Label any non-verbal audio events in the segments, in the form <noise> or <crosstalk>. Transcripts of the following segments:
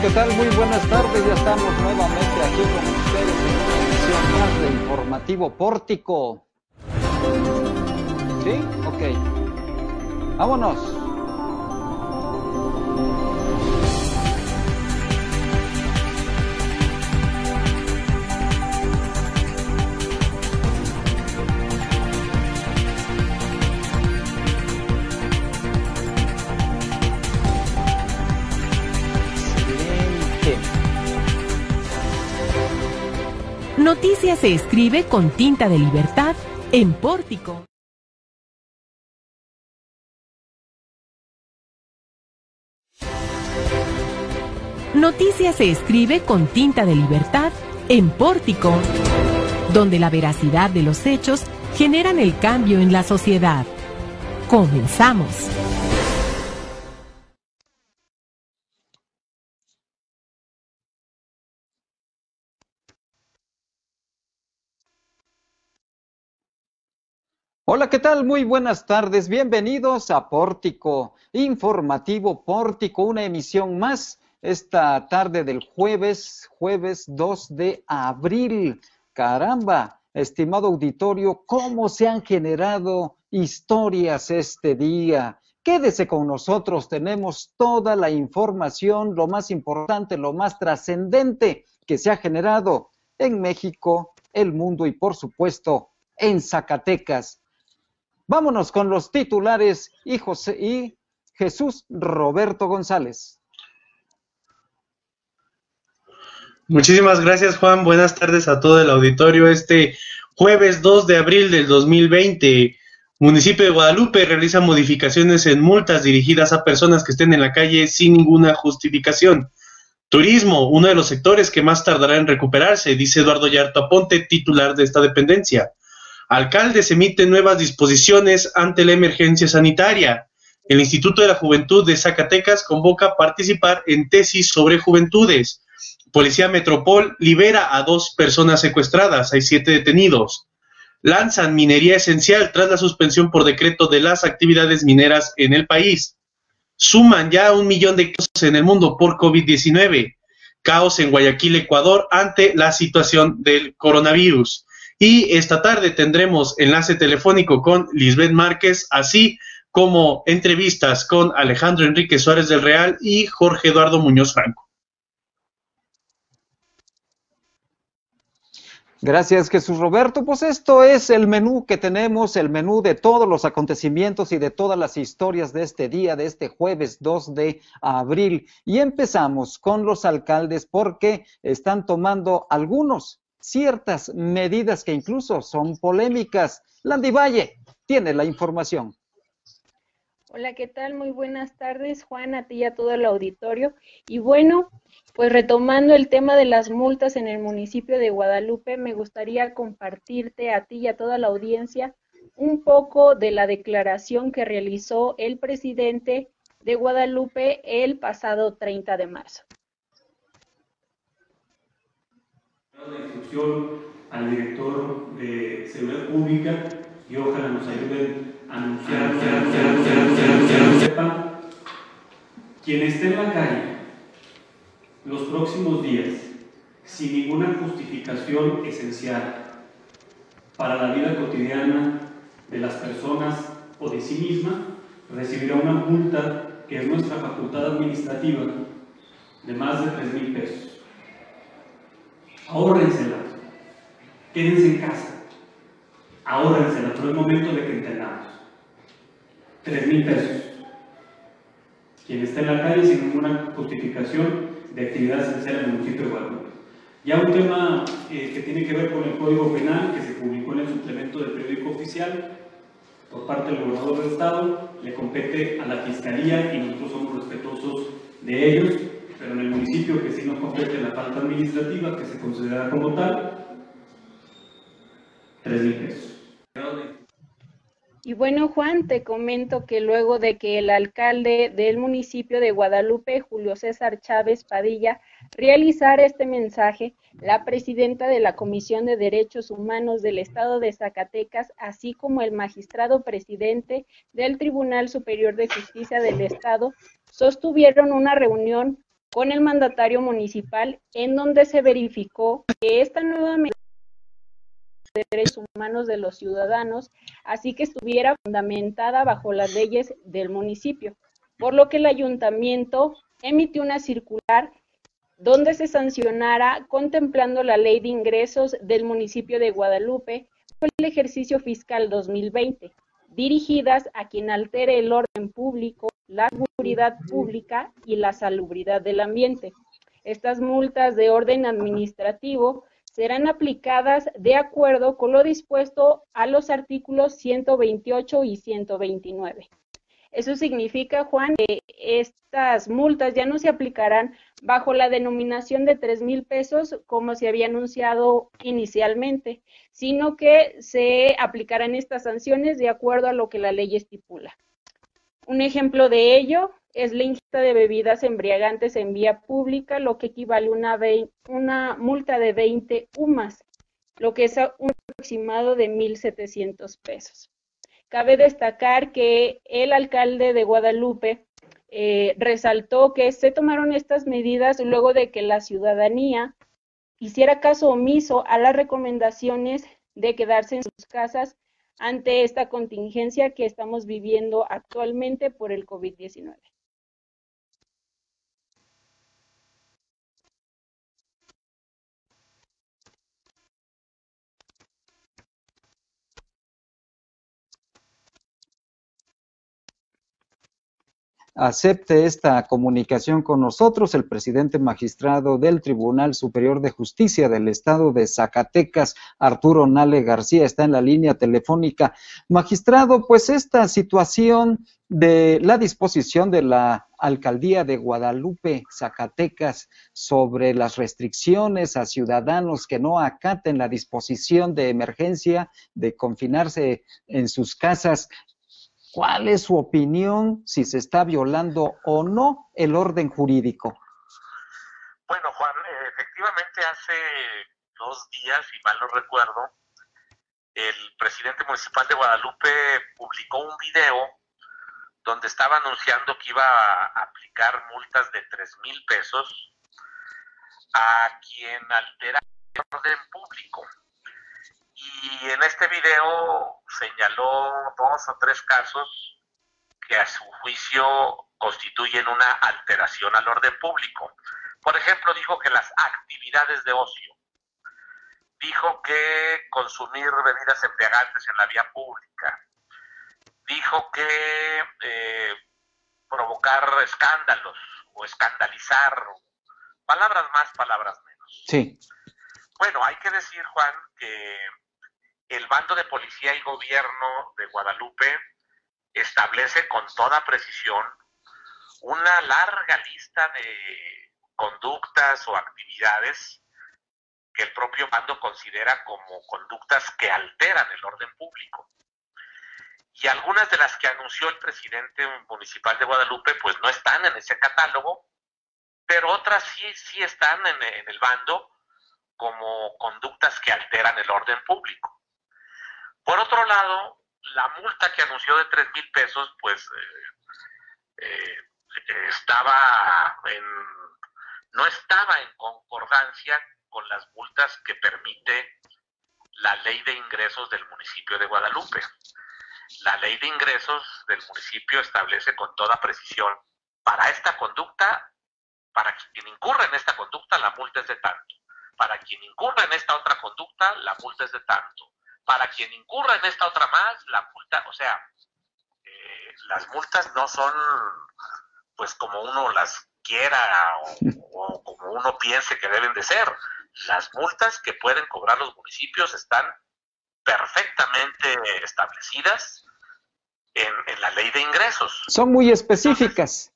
¿qué tal? Muy buenas tardes. Ya estamos nuevamente aquí con ustedes en una edición más de Informativo Pórtico. ¿Sí? Ok. Vámonos. Noticia se escribe con tinta de libertad en Pórtico. Noticia se escribe con tinta de libertad en Pórtico, donde la veracidad de los hechos generan el cambio en la sociedad. Comenzamos. Hola, ¿qué tal? Muy buenas tardes. Bienvenidos a Pórtico, Informativo Pórtico, una emisión más esta tarde del jueves, jueves 2 de abril. Caramba, estimado auditorio, ¿cómo se han generado historias este día? Quédese con nosotros, tenemos toda la información, lo más importante, lo más trascendente que se ha generado en México, el mundo y por supuesto en Zacatecas. Vámonos con los titulares y, José, y Jesús Roberto González. Muchísimas gracias Juan, buenas tardes a todo el auditorio. Este jueves 2 de abril del 2020, municipio de Guadalupe realiza modificaciones en multas dirigidas a personas que estén en la calle sin ninguna justificación. Turismo, uno de los sectores que más tardará en recuperarse, dice Eduardo Yarto Aponte, titular de esta dependencia. Alcaldes emiten nuevas disposiciones ante la emergencia sanitaria. El Instituto de la Juventud de Zacatecas convoca a participar en tesis sobre juventudes. Policía Metropol libera a dos personas secuestradas, hay siete detenidos. Lanzan minería esencial tras la suspensión por decreto de las actividades mineras en el país. Suman ya un millón de casos en el mundo por COVID-19. Caos en Guayaquil, Ecuador, ante la situación del coronavirus. Y esta tarde tendremos enlace telefónico con Lisbeth Márquez, así como entrevistas con Alejandro Enrique Suárez del Real y Jorge Eduardo Muñoz Franco. Gracias Jesús Roberto. Pues esto es el menú que tenemos, el menú de todos los acontecimientos y de todas las historias de este día, de este jueves 2 de abril. Y empezamos con los alcaldes porque están tomando algunos ciertas medidas que incluso son polémicas. Landy Valle tiene la información. Hola, ¿qué tal? Muy buenas tardes, Juan, a ti y a todo el auditorio. Y bueno, pues retomando el tema de las multas en el municipio de Guadalupe, me gustaría compartirte a ti y a toda la audiencia un poco de la declaración que realizó el presidente de Guadalupe el pasado 30 de marzo. Al director de Seguridad Pública y ojalá nos ayuden a anunciar, quien esté en la calle los próximos días sin ninguna justificación esencial para la vida cotidiana de las personas o de sí misma, recibirá una multa que es nuestra facultad administrativa de más de 3 mil pesos. Ahórrensela, quédense en casa, ahórrensela, pero es momento de que entendamos. Tres mil pesos. Quien está en la calle sin ninguna justificación de actividad esencial en el municipio de Guadalupe. Ya un tema eh, que tiene que ver con el Código Penal que se publicó en el suplemento del periódico oficial por parte del gobernador del Estado, le compete a la Fiscalía y nosotros somos respetuosos de ellos pero en el municipio que sí nos compete la falta administrativa, que se considera como tal, Y bueno, Juan, te comento que luego de que el alcalde del municipio de Guadalupe, Julio César Chávez Padilla, realizara este mensaje, la presidenta de la Comisión de Derechos Humanos del Estado de Zacatecas, así como el magistrado presidente del Tribunal Superior de Justicia del Estado, sostuvieron una reunión con el mandatario municipal en donde se verificó que esta nueva medida derechos humanos de los ciudadanos, así que estuviera fundamentada bajo las leyes del municipio, por lo que el ayuntamiento emitió una circular donde se sancionara contemplando la ley de ingresos del municipio de Guadalupe por el ejercicio fiscal 2020, dirigidas a quien altere el orden público, la seguridad pública y la salubridad del ambiente. Estas multas de orden administrativo serán aplicadas de acuerdo con lo dispuesto a los artículos 128 y 129. Eso significa, Juan, que estas multas ya no se aplicarán bajo la denominación de tres mil pesos como se había anunciado inicialmente, sino que se aplicarán estas sanciones de acuerdo a lo que la ley estipula. Un ejemplo de ello es la ingesta de bebidas embriagantes en vía pública, lo que equivale a una, una multa de 20 UMAS, lo que es un aproximado de 1.700 pesos. Cabe destacar que el alcalde de Guadalupe eh, resaltó que se tomaron estas medidas luego de que la ciudadanía hiciera caso omiso a las recomendaciones de quedarse en sus casas ante esta contingencia que estamos viviendo actualmente por el COVID-19. Acepte esta comunicación con nosotros el presidente magistrado del Tribunal Superior de Justicia del Estado de Zacatecas, Arturo Nale García, está en la línea telefónica. Magistrado, pues esta situación de la disposición de la alcaldía de Guadalupe, Zacatecas, sobre las restricciones a ciudadanos que no acaten la disposición de emergencia de confinarse en sus casas, ¿Cuál es su opinión si se está violando o no el orden jurídico? Bueno, Juan, efectivamente hace dos días, si mal no recuerdo, el presidente municipal de Guadalupe publicó un video donde estaba anunciando que iba a aplicar multas de tres mil pesos a quien altera el orden público. Y en este video señaló dos o tres casos que a su juicio constituyen una alteración al orden público. Por ejemplo, dijo que las actividades de ocio, dijo que consumir bebidas embriagantes en la vía pública, dijo que eh, provocar escándalos o escandalizar, palabras más, palabras menos. Sí. Bueno, hay que decir, Juan, que el bando de policía y gobierno de Guadalupe establece con toda precisión una larga lista de conductas o actividades que el propio bando considera como conductas que alteran el orden público. Y algunas de las que anunció el presidente municipal de Guadalupe, pues no están en ese catálogo, pero otras sí, sí están en, en el bando como conductas que alteran el orden público. Por otro lado, la multa que anunció de 3 mil pesos, pues eh, eh, estaba en, no estaba en concordancia con las multas que permite la ley de ingresos del municipio de Guadalupe. La ley de ingresos del municipio establece con toda precisión, para esta conducta, para quien incurra en esta conducta, la multa es de tanto. Para quien incurra en esta otra conducta, la multa es de tanto para quien incurra en esta otra más, la multa, o sea, eh, las multas no son pues como uno las quiera o, como uno piense que deben de ser. Las multas que pueden cobrar los municipios están perfectamente establecidas en, la ley de ingresos. Son muy específicas.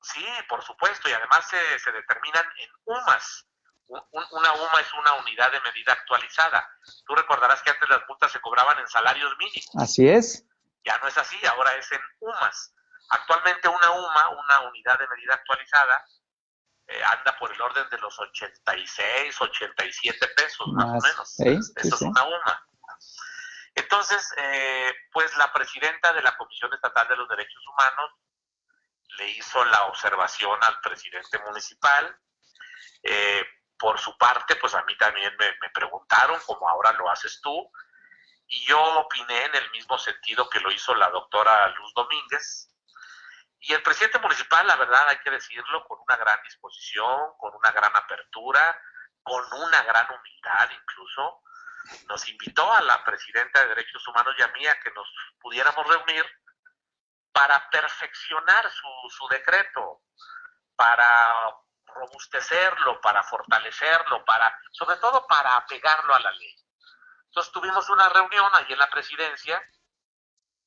sí, por supuesto, y además se, se determinan en UMAS una UMA es una unidad de medida actualizada. Tú recordarás que antes las multas se cobraban en salarios mínimos. Así es. Ya no es así, ahora es en UMAS. Actualmente una UMA, una unidad de medida actualizada, eh, anda por el orden de los 86, 87 pesos más, o menos. Eso es una UMA. Entonces, eh, pues la presidenta de la Comisión Estatal de los Derechos Humanos le hizo la observación al presidente municipal. Eh, por su parte, pues a mí también me, me, preguntaron, como ahora lo haces tú, y yo opiné en el mismo sentido que lo hizo la doctora Luz Domínguez. Y el presidente municipal, la verdad hay que decirlo, con una gran disposición, con una gran apertura, con una gran humildad incluso, nos invitó a la presidenta de Derechos Humanos y a mí a que nos pudiéramos reunir para perfeccionar su, su decreto, para robustecerlo, para fortalecerlo, para, sobre todo para apegarlo a la ley. Entonces tuvimos una reunión allí en la presidencia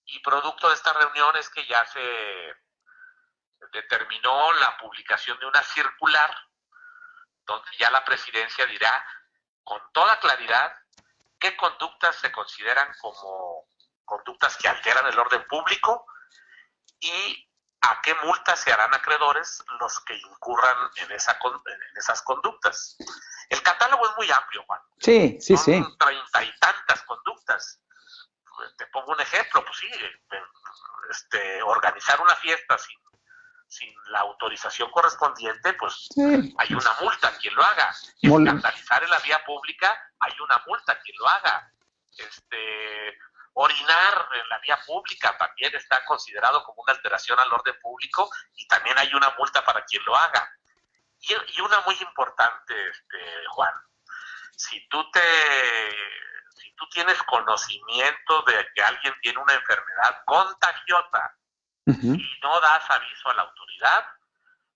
y producto de esta reunión es que ya se determinó la publicación de una circular donde ya la presidencia dirá con toda claridad qué conductas se consideran como conductas que alteran el orden público y a qué multas se harán acreedores los que incurran en, esa, en esas conductas. El catálogo es muy amplio, Juan. Sí, sí, sí. Treinta y tantas conductas. Te pongo un ejemplo, pues sí, este, organizar una fiesta sin, sin la autorización correspondiente, pues hay una multa a quien lo haga. Escandalizar en la vía pública, hay una multa a quien lo haga. Este, orinar en la vía pública también está considerado como una alteración al orden público y también hay una multa para quien lo haga. Y, una muy importante, este, Juan, si tú te, si tú tienes conocimiento de que alguien tiene una enfermedad contagiosa y no das aviso a la autoridad,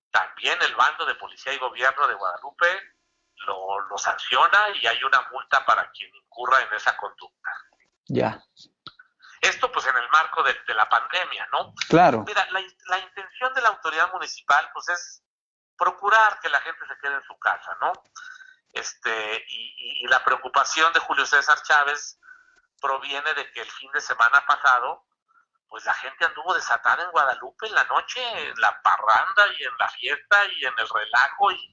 también el bando de policía y gobierno de Guadalupe lo, lo sanciona y hay una multa para quien incurra en esa conducta. Ya. Esto pues en el marco de, la pandemia, ¿no? Claro. Mira, la, la, intención de la autoridad municipal pues es procurar que la gente se quede en su casa, ¿no? Este, y, la preocupación de Julio César Chávez proviene de que el fin de semana pasado, pues la gente anduvo desatada en Guadalupe en la noche, en la parranda y en la fiesta y en el relajo, y,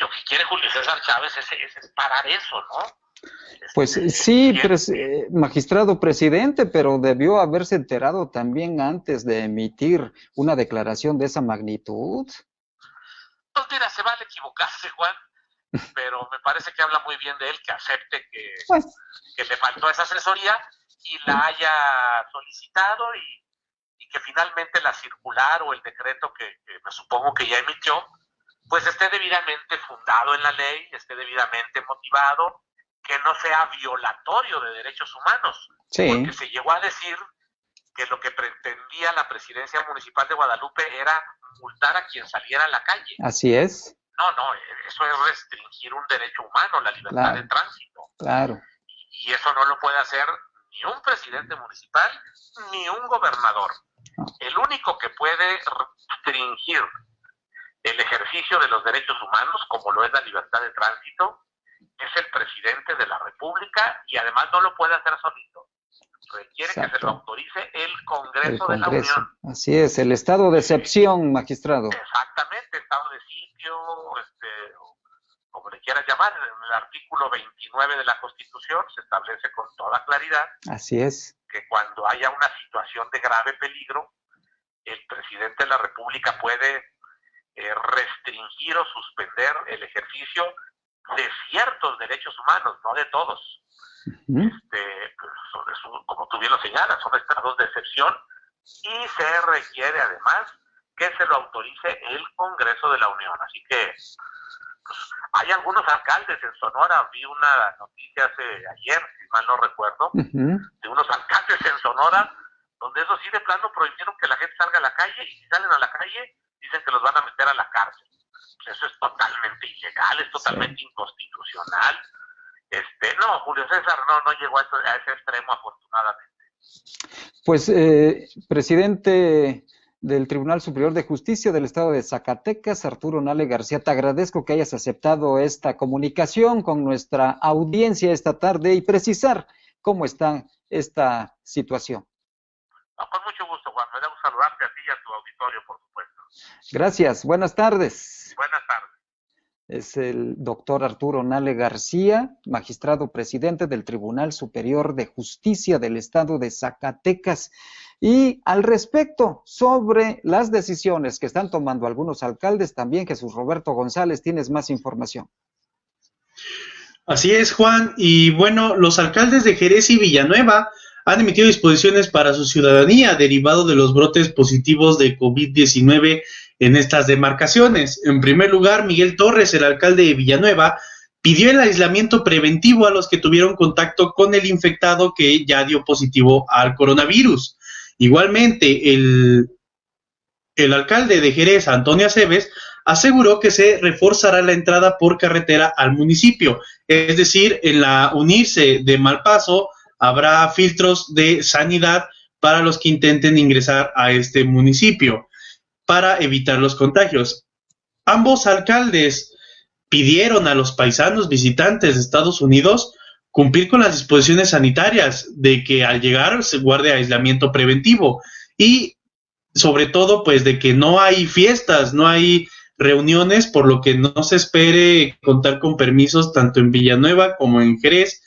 lo que quiere Julio César Chávez es, es, parar eso, ¿no? Pues sí, eh, magistrado presidente, pero debió haberse enterado también antes de emitir una declaración de esa magnitud. Pues mira, se vale equivocarse, Juan, pero me parece que habla muy bien de él, que acepte que, pues. que le faltó esa asesoría y la haya solicitado y, que finalmente la circular o el decreto que, me supongo que ya emitió, pues esté debidamente fundado en la ley, esté debidamente motivado, que no sea violatorio de derechos humanos. Porque se llegó a decir que lo que pretendía la presidencia municipal de Guadalupe era multar a quien saliera a la calle. Así es. No, no, eso es restringir un derecho humano, la libertad de tránsito. Claro. Y, eso no lo puede hacer ni un presidente municipal ni un gobernador. El único que puede restringir el ejercicio de los derechos humanos, como lo es la libertad de tránsito, es el presidente de la República y además no lo puede hacer solito requiere que se lo autorice el Congreso, de la Unión. Así es, el estado de excepción, magistrado. Exactamente, estado de sitio, este, como le quieras llamar, en el artículo 29 de la Constitución se establece con toda claridad. Así es. Que cuando haya una situación de grave peligro, el presidente de la República puede eh, restringir o suspender el ejercicio de ciertos derechos humanos, no de todos este, pues, como tú bien lo señalas, son estados de excepción y se requiere además que se lo autorice el Congreso de la Unión. Así que pues, hay algunos alcaldes en Sonora, vi una noticia hace ayer, si mal no recuerdo, de unos alcaldes en Sonora, donde eso sí de plano prohibieron que la gente salga a la calle y si salen a la calle dicen que los van a meter a la cárcel. Eso es totalmente ilegal, es totalmente inconstitucional. Este, no, Julio César no, no llegó a, ese extremo afortunadamente. Pues, eh, presidente del Tribunal Superior de Justicia del Estado de Zacatecas, Arturo Nale García, te agradezco que hayas aceptado esta comunicación con nuestra audiencia esta tarde y precisar cómo está esta situación. Con mucho gusto, Juan. Me da un saludarte a ti y a tu auditorio, por supuesto. Gracias. Buenas tardes. Buenas tardes es el doctor Arturo Nale García, magistrado presidente del Tribunal Superior de Justicia del Estado de Zacatecas. Y al respecto, sobre las decisiones que están tomando algunos alcaldes, también Jesús Roberto González, tienes más información. Así es, Juan. Y bueno, los alcaldes de Jerez y Villanueva han emitido disposiciones para su ciudadanía derivado de los brotes positivos de COVID-19 en estas demarcaciones. En primer lugar, Miguel Torres, el alcalde de Villanueva, pidió el aislamiento preventivo a los que tuvieron contacto con el infectado que ya dio positivo al coronavirus. Igualmente, el, el alcalde de Jerez, Antonio Aceves, aseguró que se reforzará la entrada por carretera al municipio, es decir, en la unirse de Malpaso habrá filtros de sanidad para los que intenten ingresar a este municipio para evitar los contagios. Ambos alcaldes pidieron a los paisanos visitantes de Estados Unidos cumplir con las disposiciones sanitarias de que al llegar se guarde aislamiento preventivo y sobre todo pues de que no hay fiestas, no hay reuniones, por lo que no se espere contar con permisos tanto en Villanueva como en Jerez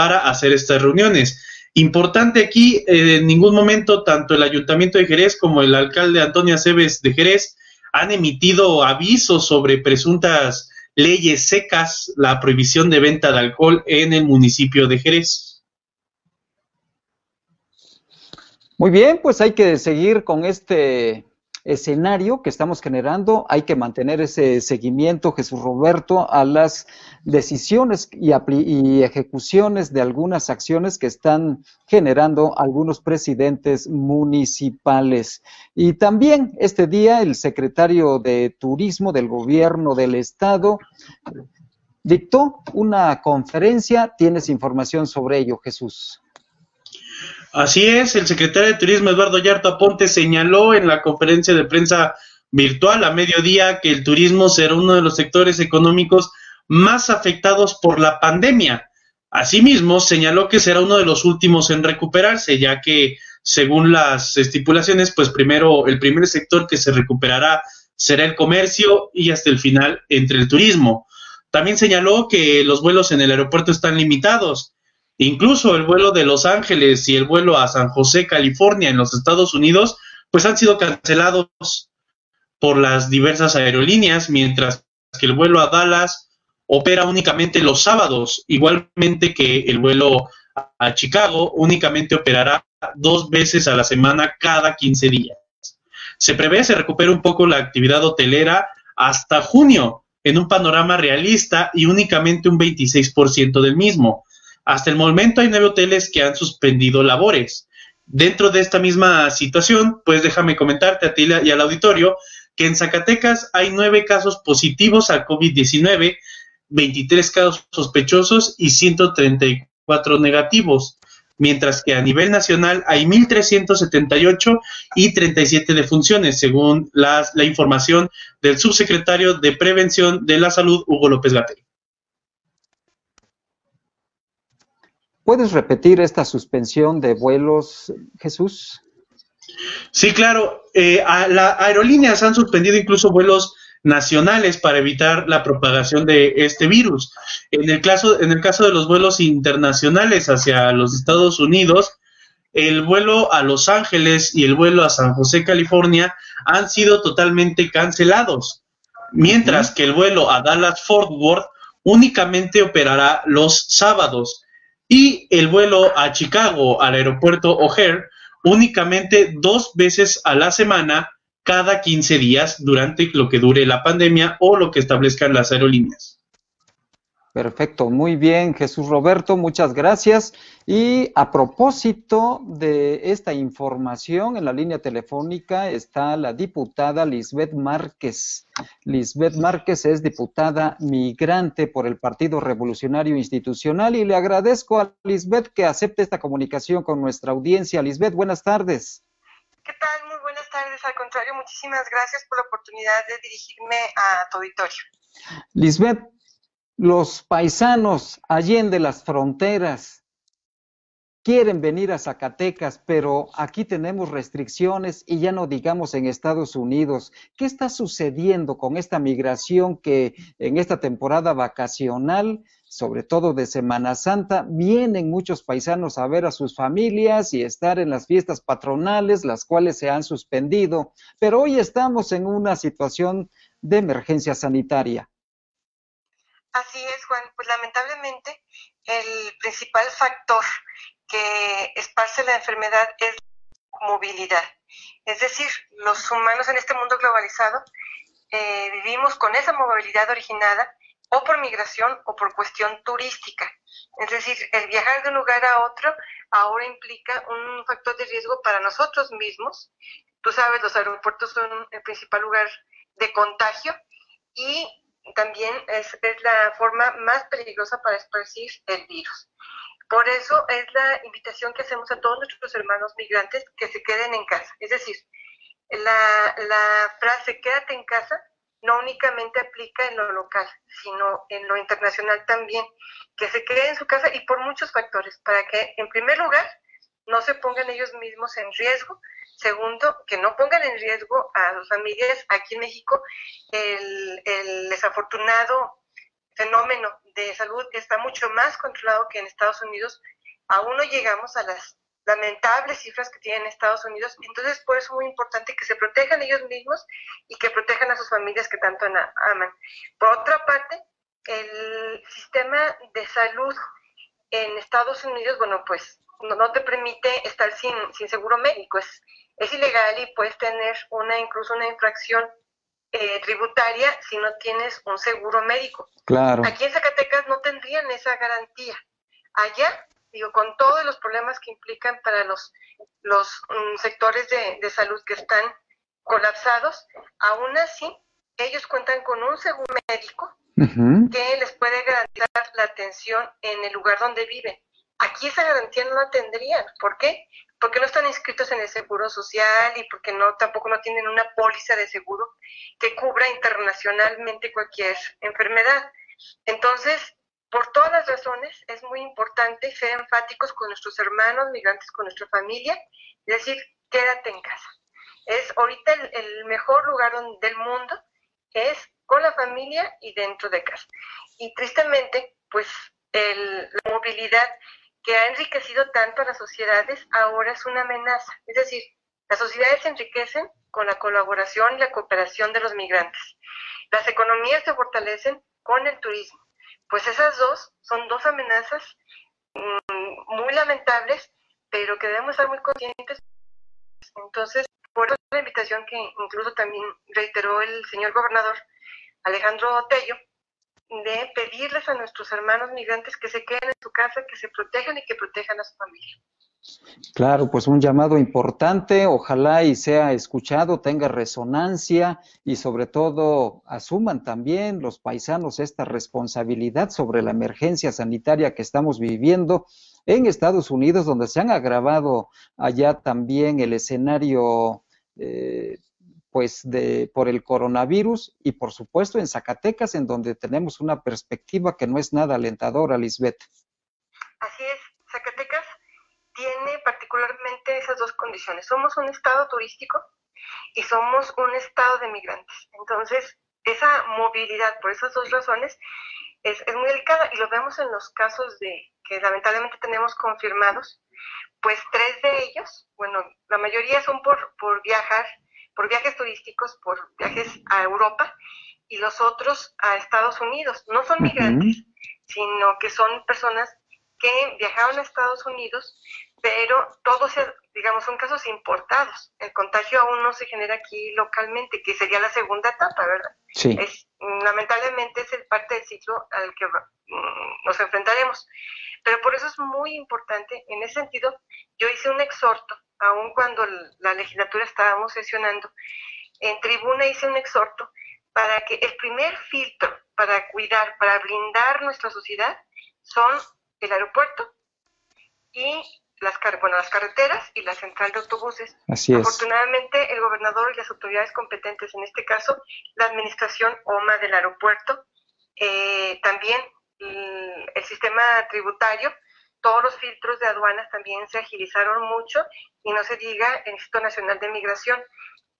para hacer estas reuniones. Importante aquí, eh, en ningún momento tanto el Ayuntamiento de Jerez como el alcalde Antonio Aceves de Jerez han emitido avisos sobre presuntas leyes secas, la prohibición de venta de alcohol en el municipio de Jerez. Muy bien, pues hay que seguir con este escenario que estamos generando, hay que mantener ese seguimiento, Jesús Roberto, a las decisiones y, y, ejecuciones de algunas acciones que están generando algunos presidentes municipales. Y también este día el secretario de Turismo del Gobierno del Estado dictó una conferencia. ¿Tienes información sobre ello, Jesús? Así es, el secretario de Turismo Eduardo Yarto Aponte señaló en la conferencia de prensa virtual a mediodía que el turismo será uno de los sectores económicos más afectados por la pandemia. Asimismo, señaló que será uno de los últimos en recuperarse, ya que según las estipulaciones, pues primero el primer sector que se recuperará será el comercio y hasta el final entre el turismo. También señaló que los vuelos en el aeropuerto están limitados Incluso el vuelo de Los Ángeles y el vuelo a San José, California, en los Estados Unidos, pues han sido cancelados por las diversas aerolíneas, mientras que el vuelo a Dallas opera únicamente los sábados, igualmente que el vuelo a Chicago únicamente operará dos veces a la semana cada 15 días. Se prevé se recupere un poco la actividad hotelera hasta junio, en un panorama realista y únicamente un 26% del mismo. Hasta el momento hay nueve hoteles que han suspendido labores. Dentro de esta misma situación, pues déjame comentarte a ti y al auditorio que en Zacatecas hay nueve casos positivos al COVID-19, 23 casos sospechosos y 134 negativos, mientras que a nivel nacional hay 1.378 y 37 defunciones, según la información del subsecretario de Prevención de la Salud, Hugo López Gatell. ¿Puedes repetir esta suspensión de vuelos, Jesús? Sí, claro. Eh, las aerolíneas han suspendido incluso vuelos nacionales para evitar la propagación de este virus. En el caso, en el caso de los vuelos internacionales hacia los Estados Unidos, el vuelo a Los Ángeles y el vuelo a San José, California, han sido totalmente cancelados, mientras que el vuelo a Dallas Fort Worth únicamente operará los sábados y el vuelo a Chicago al aeropuerto O'Hare únicamente dos veces a la semana cada 15 días durante lo que dure la pandemia o lo que establezcan las aerolíneas. Perfecto, muy bien, Jesús Roberto, muchas gracias. Y a propósito de esta información, en la línea telefónica está la diputada Lisbeth Márquez. Lisbeth Márquez es diputada migrante por el Partido Revolucionario Institucional y le agradezco a Lisbeth que acepte esta comunicación con nuestra audiencia. Lisbeth, buenas tardes. ¿Qué tal? Muy buenas tardes. Al contrario, muchísimas gracias por la oportunidad de dirigirme a tu auditorio. Lisbeth, los paisanos allende las fronteras quieren venir a Zacatecas, pero aquí tenemos restricciones y ya no digamos en Estados Unidos. ¿Qué está sucediendo con esta migración que en esta temporada vacacional sobre todo de Semana Santa, vienen muchos paisanos a ver a sus familias y estar en las fiestas patronales, las cuales se han suspendido, pero hoy estamos en una situación de emergencia sanitaria. Así es, Juan. Pues lamentablemente el principal factor que esparce la enfermedad es movilidad. Es decir, los humanos en este mundo globalizado eh, vivimos con esa movilidad originada o por migración o por cuestión turística. Es decir, el viajar de un lugar a otro ahora implica un factor de riesgo para nosotros mismos. Tú sabes, los aeropuertos son el principal lugar de contagio y también es, es la forma más peligrosa para esparcir el virus. Por eso es la invitación que hacemos a todos nuestros hermanos migrantes que se queden en casa. Es decir, la, la frase quédate en casa no únicamente aplica en lo local, sino en lo internacional también, que se quede en su casa y por muchos factores, para que en primer lugar no se pongan ellos mismos en riesgo, segundo, que no pongan en riesgo a sus familias. Aquí en México el, desafortunado fenómeno de salud está mucho más controlado que en Estados Unidos. Aún no llegamos a las lamentables cifras que tienen Estados Unidos. Entonces, por eso es muy importante que se protejan ellos mismos y que protejan a sus familias que tanto aman. Por otra parte, el sistema de salud en Estados Unidos, bueno, pues no, te permite estar sin, sin seguro médico. Es, es ilegal y puedes tener una incluso una infracción eh, tributaria si no tienes un seguro médico. Claro. Aquí en Zacatecas no tendrían esa garantía. Allá, digo, con todos los problemas que implican para los, los mm, sectores de, de, salud que están colapsados, aún así, ellos cuentan con un seguro médico que les puede garantizar la atención en el lugar donde viven. Aquí esa garantía no la tendrían. ¿Por qué? Porque no están inscritos en el seguro social y porque no tampoco no tienen una póliza de seguro que cubra internacionalmente cualquier enfermedad. Entonces, por todas las razones, es muy importante ser enfáticos con nuestros hermanos migrantes, con nuestra familia, y decir, quédate en casa. Es ahorita el, mejor lugar del mundo, es con la familia y dentro de casa. Y tristemente, pues la movilidad que ha enriquecido tanto a las sociedades, ahora es una amenaza. Es decir, las sociedades se enriquecen con la colaboración y la cooperación de los migrantes. Las economías se fortalecen con el turismo. Pues esas dos son dos amenazas mm, muy lamentables, pero que debemos estar muy conscientes. Entonces, por la invitación que incluso también reiteró el señor gobernador Alejandro Tello, de pedirles a nuestros hermanos migrantes que se queden en su casa, que se protejan y que protejan a su familia. Claro, pues un llamado importante, ojalá y sea escuchado, tenga resonancia y sobre todo asuman también los paisanos esta responsabilidad sobre la emergencia sanitaria que estamos viviendo en Estados Unidos, donde se han agravado allá también el escenario eh, pues de por el coronavirus y por supuesto en Zacatecas en donde tenemos una perspectiva que no es nada alentadora, Lisbeth. Así es, Zacatecas tiene particularmente esas dos condiciones. Somos un estado turístico y somos un estado de migrantes. Entonces, esa movilidad por esas dos razones es, es muy delicada y lo vemos en los casos de que lamentablemente tenemos confirmados, pues tres de ellos, bueno, la mayoría son por, por viajar por viajes turísticos, por viajes a Europa y los otros a Estados Unidos. No son migrantes, sino que son personas que viajaron a Estados Unidos, pero todos, digamos, son casos importados. El contagio aún no se genera aquí localmente, que sería la segunda etapa, ¿verdad? Sí. Es, lamentablemente es el parte del ciclo al que mm, nos enfrentaremos. Pero por eso es muy importante, en ese sentido, yo hice un exhorto aun cuando la legislatura estábamos sesionando, en tribuna hice un exhorto para que el primer filtro para cuidar, para blindar nuestra sociedad, son el aeropuerto y las, bueno, las carreteras y la central de autobuses. Así es. Afortunadamente, el gobernador y las autoridades competentes, en este caso, la administración OMA del aeropuerto, eh, también el sistema tributario, todos los filtros de aduanas también se agilizaron mucho y no se diga el Instituto Nacional de Migración,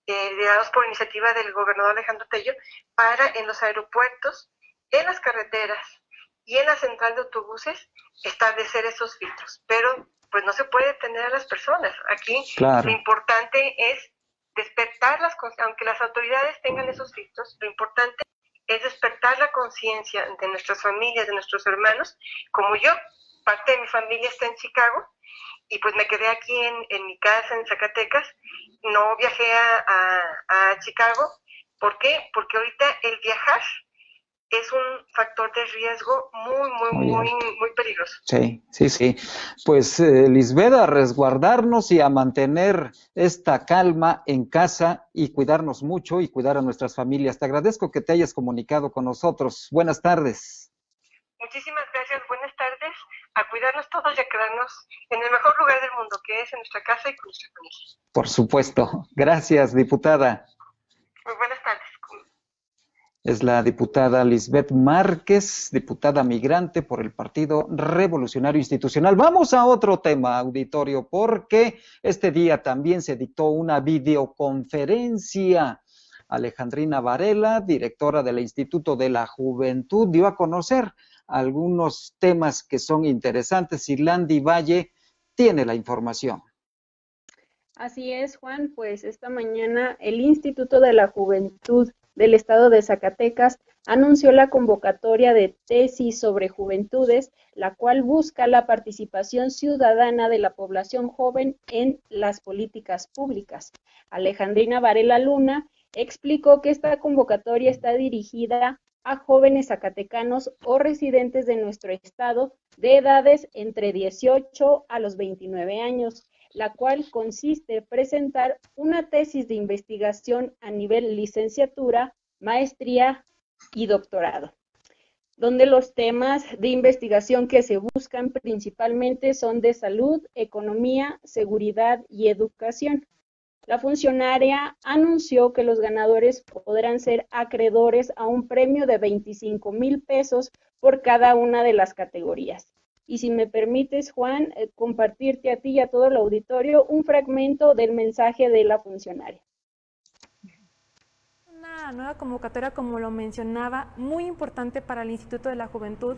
eh, por iniciativa del gobernador Alejandro Tello, para en los aeropuertos, en las carreteras y en la central de autobuses establecer esos filtros. Pero pues no se puede detener a las personas. Aquí lo importante es despertar las aunque las autoridades tengan esos filtros, lo importante es despertar la conciencia de nuestras familias, de nuestros hermanos, como yo, parte de mi familia está en Chicago, y pues me quedé aquí en, mi casa en Zacatecas, no viajé a, a Chicago, ¿por qué? Porque ahorita el viajar es un factor de riesgo muy, muy, muy, muy, peligroso. Sí, sí, sí. Pues eh, Lisbeth, a resguardarnos y a mantener esta calma en casa y cuidarnos mucho y cuidar a nuestras familias. Te agradezco que te hayas comunicado con nosotros. Buenas tardes. Muchísimas gracias, buenas tardes. A cuidarnos todos y a quedarnos en el mejor lugar del mundo, que es en nuestra casa y con nuestra familia. Por supuesto. Gracias, diputada. Muy buenas tardes es la diputada Lisbeth Márquez, diputada migrante por el Partido Revolucionario Institucional. Vamos a otro tema, auditorio, porque este día también se dictó una videoconferencia. Alejandrina Varela, directora del Instituto de la Juventud, dio a conocer algunos temas que son interesantes y Landy Valle tiene la información. Así es, Juan, pues esta mañana el Instituto de la Juventud del Estado de Zacatecas anunció la convocatoria de tesis sobre juventudes, la cual busca la participación ciudadana de la población joven en las políticas públicas. Alejandrina Varela Luna explicó que esta convocatoria está dirigida a jóvenes zacatecanos o residentes de nuestro estado de edades entre 18 a los 29 años, la cual consiste en presentar una tesis de investigación a nivel licenciatura, maestría y doctorado, donde los temas de investigación que se buscan principalmente son de salud, economía, seguridad y educación. La funcionaria anunció que los ganadores podrán ser acreedores a un premio de 25 mil pesos por cada una de las categorías. Y si me permites, Juan, eh, compartirte a ti y a todo el auditorio un fragmento del mensaje de la funcionaria. Una nueva convocatoria, como lo mencionaba, muy importante para el Instituto de la Juventud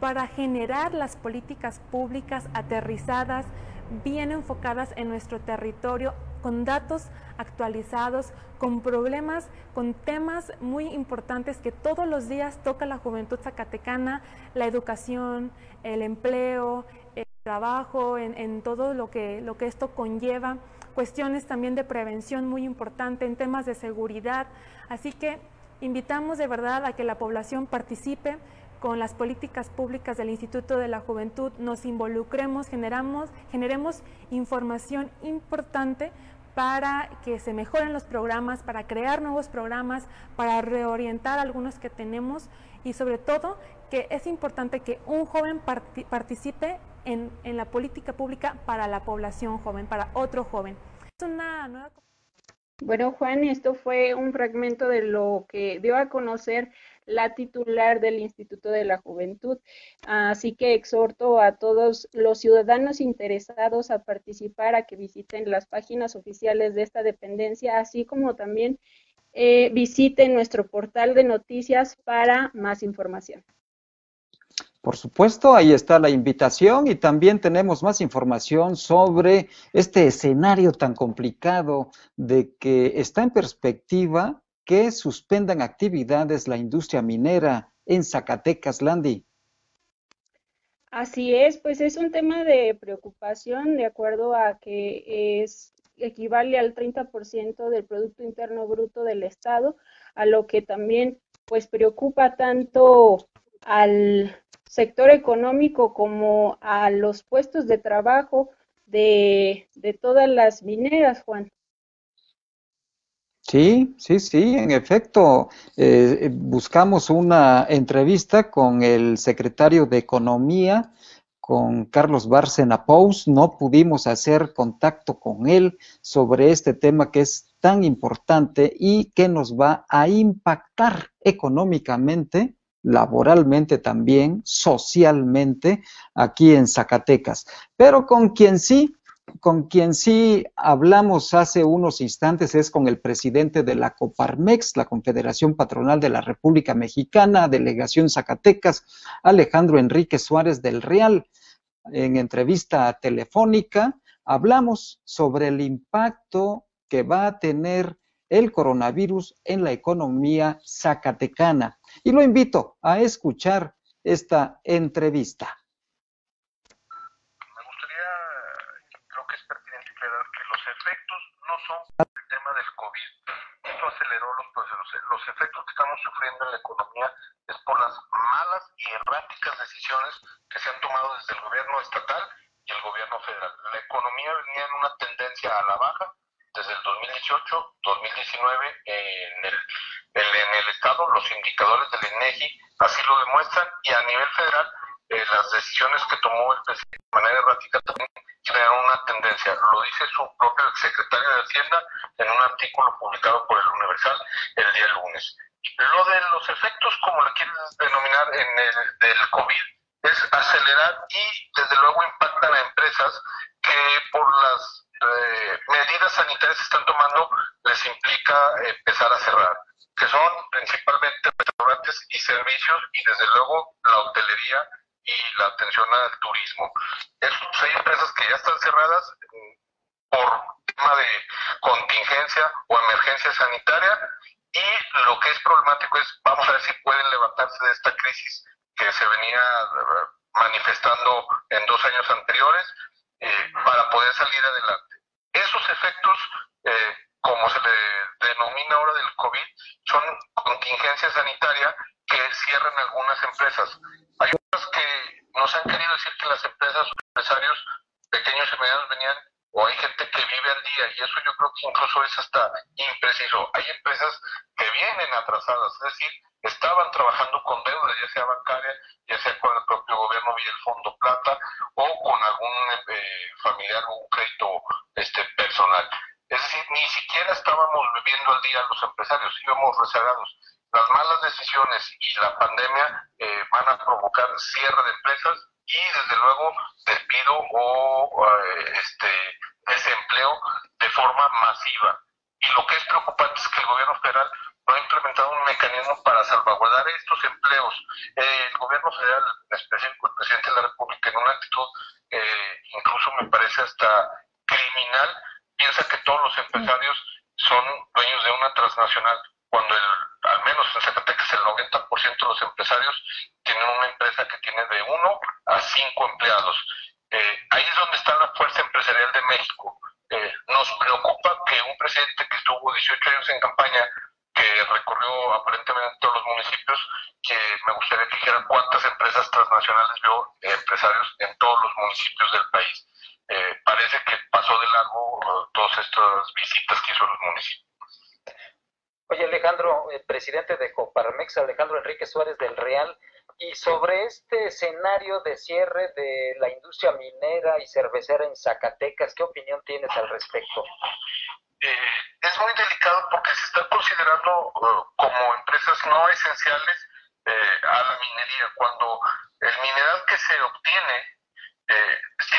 para generar las políticas públicas aterrizadas, bien enfocadas en nuestro territorio, con datos actualizados, con problemas, con temas muy importantes que todos los días toca la juventud zacatecana, la educación, el empleo, el trabajo, en, todo lo que, lo que esto conlleva, cuestiones también de prevención muy importante en temas de seguridad. Así que invitamos de verdad a que la población participe con las políticas públicas del Instituto de la Juventud, nos involucremos, generamos, generemos información importante para que se mejoren los programas, para crear nuevos programas, para reorientar algunos que tenemos y sobre todo que es importante que un joven participe en, en, la política pública para la población joven, para otro joven. Bueno, Juan, esto fue un fragmento de lo que dio a conocer la titular del Instituto de la Juventud. Así que exhorto a todos los ciudadanos interesados a participar, a que visiten las páginas oficiales de esta dependencia, así como también eh, visiten nuestro portal de noticias para más información. Por supuesto, ahí está la invitación y también tenemos más información sobre este escenario tan complicado de que está en perspectiva que suspendan actividades la industria minera en Zacatecas, Landy. Así es, pues es un tema de preocupación de acuerdo a que es equivale al 30% del producto interno bruto del estado, a lo que también pues preocupa tanto al sector económico como a los puestos de trabajo de, de todas las mineras, Juan. Sí, sí, sí, en efecto. Eh, buscamos una entrevista con el secretario de Economía, con Carlos Bárcena Pous. No pudimos hacer contacto con él sobre este tema que es tan importante y que nos va a impactar económicamente, laboralmente también, socialmente, aquí en Zacatecas. Pero con quien sí con quien sí hablamos hace unos instantes es con el presidente de la Coparmex, la Confederación Patronal de la República Mexicana, Delegación Zacatecas, Alejandro Enrique Suárez del Real. En entrevista telefónica hablamos sobre el impacto que va a tener el coronavirus en la economía zacatecana. Y lo invito a escuchar esta entrevista. son el tema del COVID. Esto aceleró los procesos. Los efectos que estamos sufriendo en la economía es por las malas y erráticas decisiones que se han tomado desde el gobierno estatal y el gobierno federal. La economía venía en una tendencia a la baja desde el 2018, 2019 en el, en el Estado, los indicadores del INEGI así lo demuestran y a nivel federal eh, las decisiones que tomó el presidente de manera errática también crearon una tendencia. Lo dice su propio secretario de Hacienda en un artículo publicado por el Universal el día lunes. Lo de los efectos, como le quieres denominar, en el del COVID, es acelerar y desde luego impactan a empresas que por las eh, medidas sanitarias que están tomando les implica empezar a cerrar, que son principalmente restaurantes y servicios y desde luego la hotelería y la atención al turismo. Estos hay empresas que ya están cerradas por tema de contingencia o emergencia sanitaria y lo que es problemático es, vamos a ver si pueden levantarse de esta crisis que se venía eh, manifestando en dos años anteriores eh, para poder salir adelante. Esos efectos, eh, como se le denomina ahora del COVID, son contingencia sanitaria que cierran algunas empresas. Hay nos han querido decir que las empresas empresarios pequeños y medianos venían o hay gente que vive al día y eso yo creo que incluso es hasta impreciso. Hay empresas que vienen atrasadas, es decir, estaban trabajando con deuda, ya sea bancaria, ya sea con el propio gobierno vía el Fondo Plata o con algún eh, familiar o un crédito este, personal. Es decir, ni siquiera estábamos viviendo al día los empresarios, íbamos rezagados las malas decisiones y la pandemia eh, van a provocar cierre de empresas y desde luego despido o eh, este desempleo de forma masiva. Y lo que es preocupante es que el gobierno federal no ha implementado un mecanismo para salvaguardar estos empleos. Eh, el gobierno federal, en específico el presidente de la República, en una actitud incluso me parece hasta criminal, piensa que todos los empresarios son dueños de una transnacional cuando el, al menos en Zacatecas el 90% de los empresarios tienen una empresa que tiene de uno a cinco empleados. Eh, ahí es donde está la fuerza empresarial de México. Eh, nos preocupa que un presidente que estuvo 18 años en campaña, que recorrió aparentemente todos los municipios, que me gustaría que dijera cuántas empresas transnacionales vio empresarios en todos los municipios del país. Eh, parece que pasó de largo uh, todas estas visitas que hizo a los municipios. Oye, Alejandro, el presidente de Coparmex, Alejandro Enrique Suárez del Real, y sobre este escenario de cierre de la industria minera y cervecera en Zacatecas, ¿qué opinión tienes al respecto? Eh, es muy delicado porque se está considerando uh, como empresas no esenciales eh, a la minería, cuando el mineral que se obtiene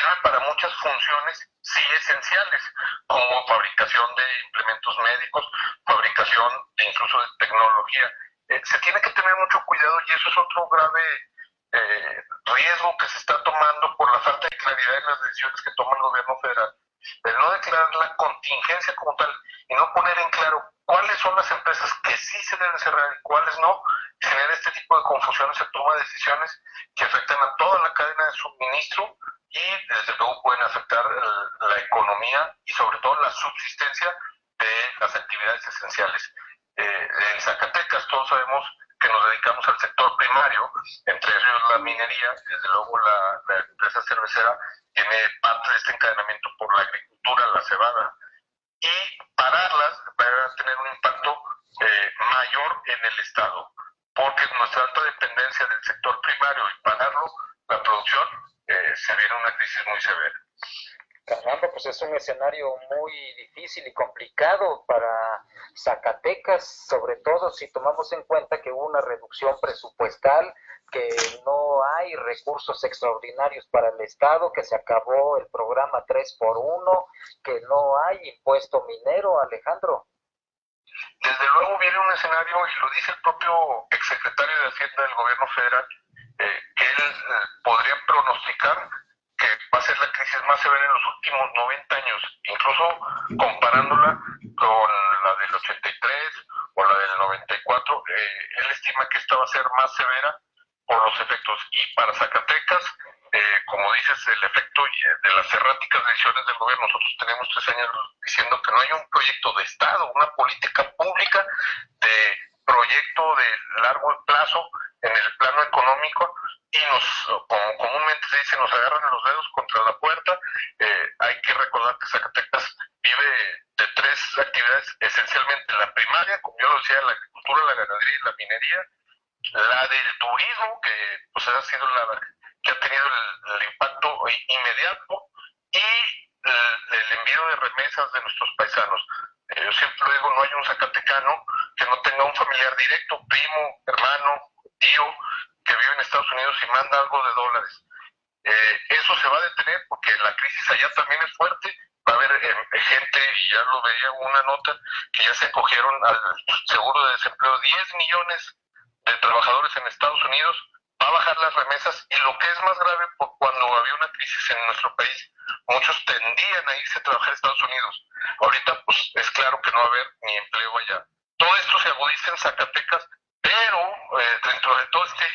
sirve para muchas funciones sí esenciales, como fabricación de implementos médicos, fabricación e incluso de tecnología. Eh, se tiene que tener mucho cuidado y eso es otro grave eh, riesgo que se está tomando por la falta de claridad en las decisiones que toma el gobierno federal. El no declarar la contingencia como tal y no poner en claro cuáles son las empresas que sí se deben cerrar y cuáles no, genera este tipo de confusiones, se toma decisiones que afectan a toda la cadena de suministro y desde luego pueden afectar la economía y sobre todo la subsistencia de las actividades esenciales. Eh, en Zacatecas todos sabemos que nos dedicamos al sector primario, entre ellos la minería, desde luego la, la empresa cervecera tiene parte de este encadenamiento por la agricultura, la cebada, y pararlas va a tener un impacto eh, mayor en el Estado, porque nuestra alta dependencia del sector primario y pararlo, la producción, eh, se viene una crisis muy severa. Caramba, pues es un escenario muy difícil y complicado para Zacatecas, sobre todo si tomamos en cuenta que hubo una reducción presupuestal, que no hay recursos extraordinarios para el Estado, que se acabó el programa 3 por 1 que no hay impuesto minero, Alejandro. Desde luego viene un escenario, y lo dice el propio exsecretario de Hacienda del gobierno federal, eh, que él eh, podría pronosticar que va a ser la crisis más severa en los últimos 90 años, incluso comparándola con la del 83 o la del 94, eh, él estima que esta va a ser más severa por los efectos. Y para Zacatecas, eh, como dices, el efecto de las erráticas decisiones del gobierno. Nosotros tenemos tres años diciendo que no hay un proyecto de Estado, una política pública de proyecto de largo plazo en el plano económico y nos, como comúnmente se dice, nos agarran los dedos contra la puerta. Eh, hay que recordar que Zacatecas vive de tres actividades, esencialmente la primaria, como yo lo decía, la agricultura, la ganadería y la minería, la del turismo, que pues ha sido la que ha tenido el, impacto inmediato, y el, envío de remesas de nuestros paisanos. Eh, yo siempre digo, no hay un zacatecano que no tenga un familiar directo, primo, hermano, tío, que vive en Estados Unidos y manda algo de dólares. Eh, eso se va a detener porque la crisis allá también es fuerte. Va a haber eh, gente, y ya lo veía una nota, que ya se acogieron al seguro de desempleo 10 millones de trabajadores en Estados Unidos, va a bajar las remesas y lo que es más grave, cuando había una crisis en nuestro país, muchos tendían a irse a trabajar a Estados Unidos. Ahorita pues es claro que no va a haber ni empleo allá. Todo esto se agudiza en Zacatecas, pero eh, dentro de todo este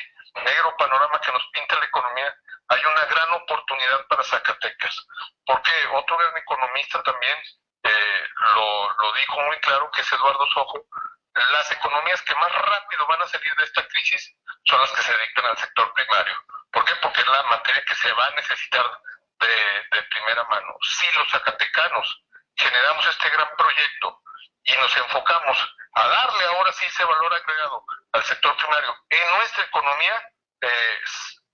negro panorama que nos pinta la economía, hay una gran oportunidad para Zacatecas, porque otro gran economista también eh, lo, lo dijo muy claro, que es Eduardo Sojo, las economías que más rápido van a salir de esta crisis son las que se dedican al sector primario. ¿Por qué? Porque es la materia que se va a necesitar de, primera mano. Si los zacatecanos generamos este gran proyecto y nos enfocamos a darle ahora sí ese valor agregado al sector primario en nuestra economía, eh,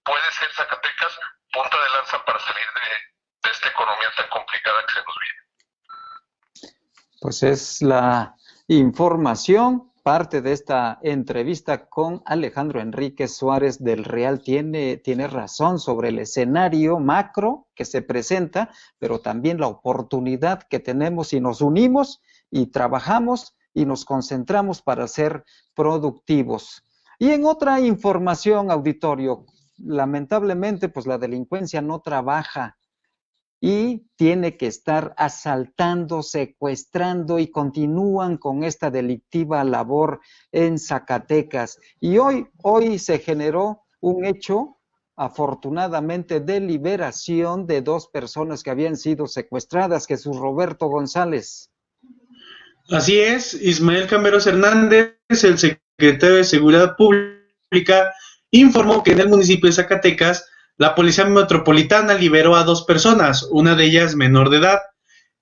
puede ser Zacatecas punta de lanza para salir de esta economía tan complicada que se nos viene. Pues es la información. Parte de esta entrevista con Alejandro Enrique Suárez del Real tiene, tiene razón sobre el escenario macro que se presenta, pero también la oportunidad que tenemos si nos unimos y trabajamos y nos concentramos para ser productivos. Y en otra información, auditorio, lamentablemente, pues la delincuencia no trabaja y tiene que estar asaltando, secuestrando y continúan con esta delictiva labor en Zacatecas. Y hoy, hoy se generó un hecho, afortunadamente, de liberación de dos personas que habían sido secuestradas, Jesús Roberto González. Así es, Ismael Camberos Hernández, el secretario de Seguridad Pública, informó que en el municipio de Zacatecas la Policía Metropolitana liberó a dos personas, una de ellas menor de edad.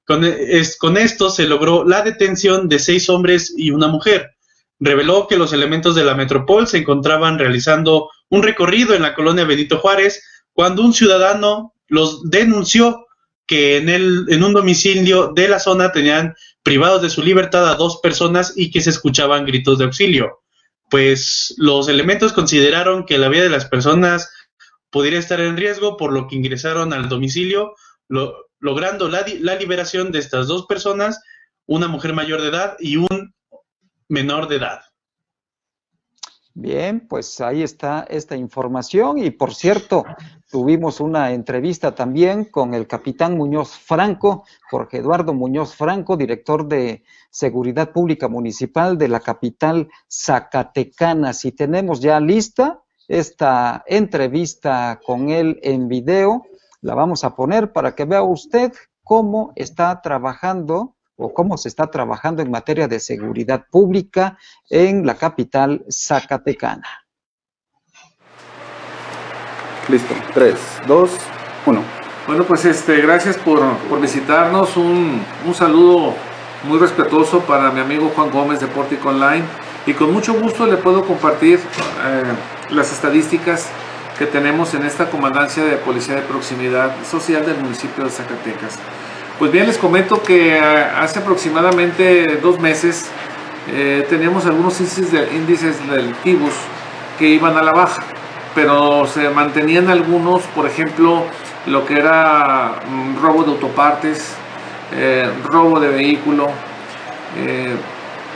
Con, esto se logró la detención de seis hombres y una mujer. Reveló que los elementos de la Metropol se encontraban realizando un recorrido en la colonia Benito Juárez cuando un ciudadano los denunció que en, el, en un domicilio de la zona tenían privados de su libertad a dos personas y que se escuchaban gritos de auxilio. Pues los elementos consideraron que la vida de las personas podría estar en riesgo, por lo que ingresaron al domicilio, logrando la, liberación de estas dos personas, una mujer mayor de edad y un menor de edad. Bien, pues ahí está esta información y por cierto, tuvimos una entrevista también con el capitán Muñoz Franco, Jorge Eduardo Muñoz Franco, director de Seguridad Pública Municipal de la capital Zacatecana. Si tenemos ya lista, esta entrevista con él en video. La vamos a poner para que vea usted cómo está trabajando o cómo se está trabajando en materia de seguridad pública en la capital zacatecana. Listo, 3, 2, 1. Bueno, pues este, gracias por, visitarnos. Un, un, saludo muy respetuoso para mi amigo Juan Gómez de Portico Online. Y con mucho gusto le puedo compartir eh, las estadísticas que tenemos en esta comandancia de Policía de Proximidad Social del municipio de Zacatecas. Pues bien, les comento que eh, hace aproximadamente dos meses eh, teníamos algunos índices, de, índices que iban a la baja, pero se mantenían algunos, por ejemplo, lo que era mm, robo de autopartes, eh, robo de vehículo. Eh,